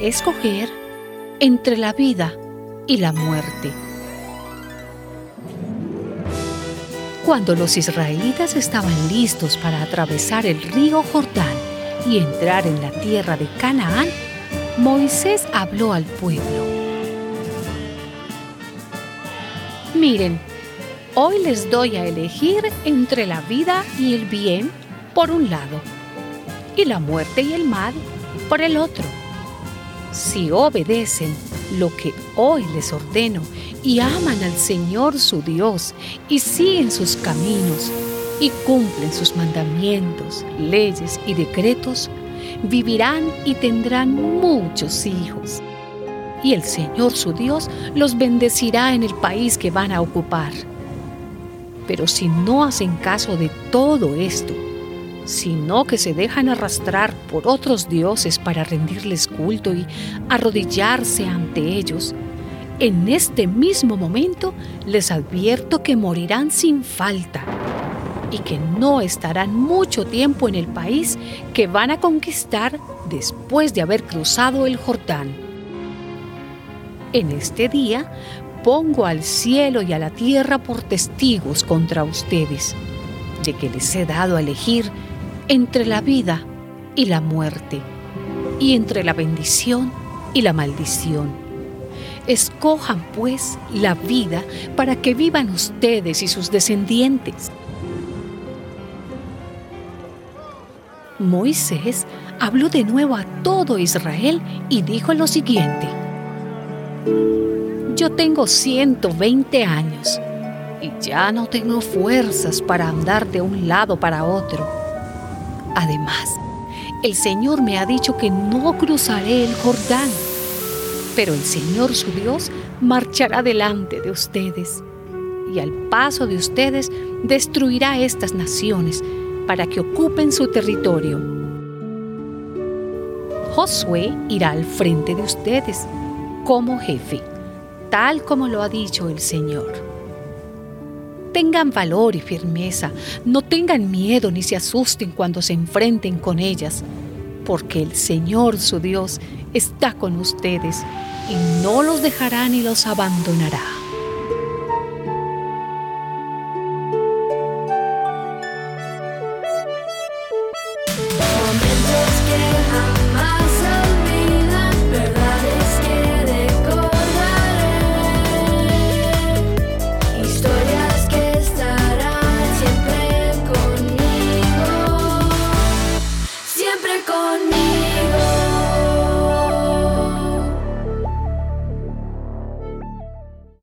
escoger entre la vida y la muerte. Cuando los israelitas estaban listos para atravesar el río Jordán y entrar en la tierra de Canaán, Moisés habló al pueblo. Miren, hoy les doy a elegir entre la vida y el bien por un lado y la muerte y el mal por el otro. Si obedecen lo que hoy les ordeno y aman al Señor su Dios y siguen sus caminos y cumplen sus mandamientos, leyes y decretos, vivirán y tendrán muchos hijos. Y el Señor su Dios los bendecirá en el país que van a ocupar. Pero si no hacen caso de todo esto, sino que se dejan arrastrar por otros dioses para rendirles culto y arrodillarse ante ellos, en este mismo momento les advierto que morirán sin falta y que no estarán mucho tiempo en el país que van a conquistar después de haber cruzado el Jordán. En este día pongo al cielo y a la tierra por testigos contra ustedes, de que les he dado a elegir entre la vida y la muerte, y entre la bendición y la maldición. Escojan pues la vida para que vivan ustedes y sus descendientes. Moisés habló de nuevo a todo Israel y dijo lo siguiente. Yo tengo 120 años y ya no tengo fuerzas para andar de un lado para otro Además, el Señor me ha dicho que no cruzaré el Jordán, pero el Señor su Dios marchará delante de ustedes y al paso de ustedes destruirá estas naciones para que ocupen su territorio. Josué irá al frente de ustedes como jefe, tal como lo ha dicho el Señor. Tengan valor y firmeza, no tengan miedo ni se asusten cuando se enfrenten con ellas, porque el Señor su Dios está con ustedes y no los dejará ni los abandonará. on me.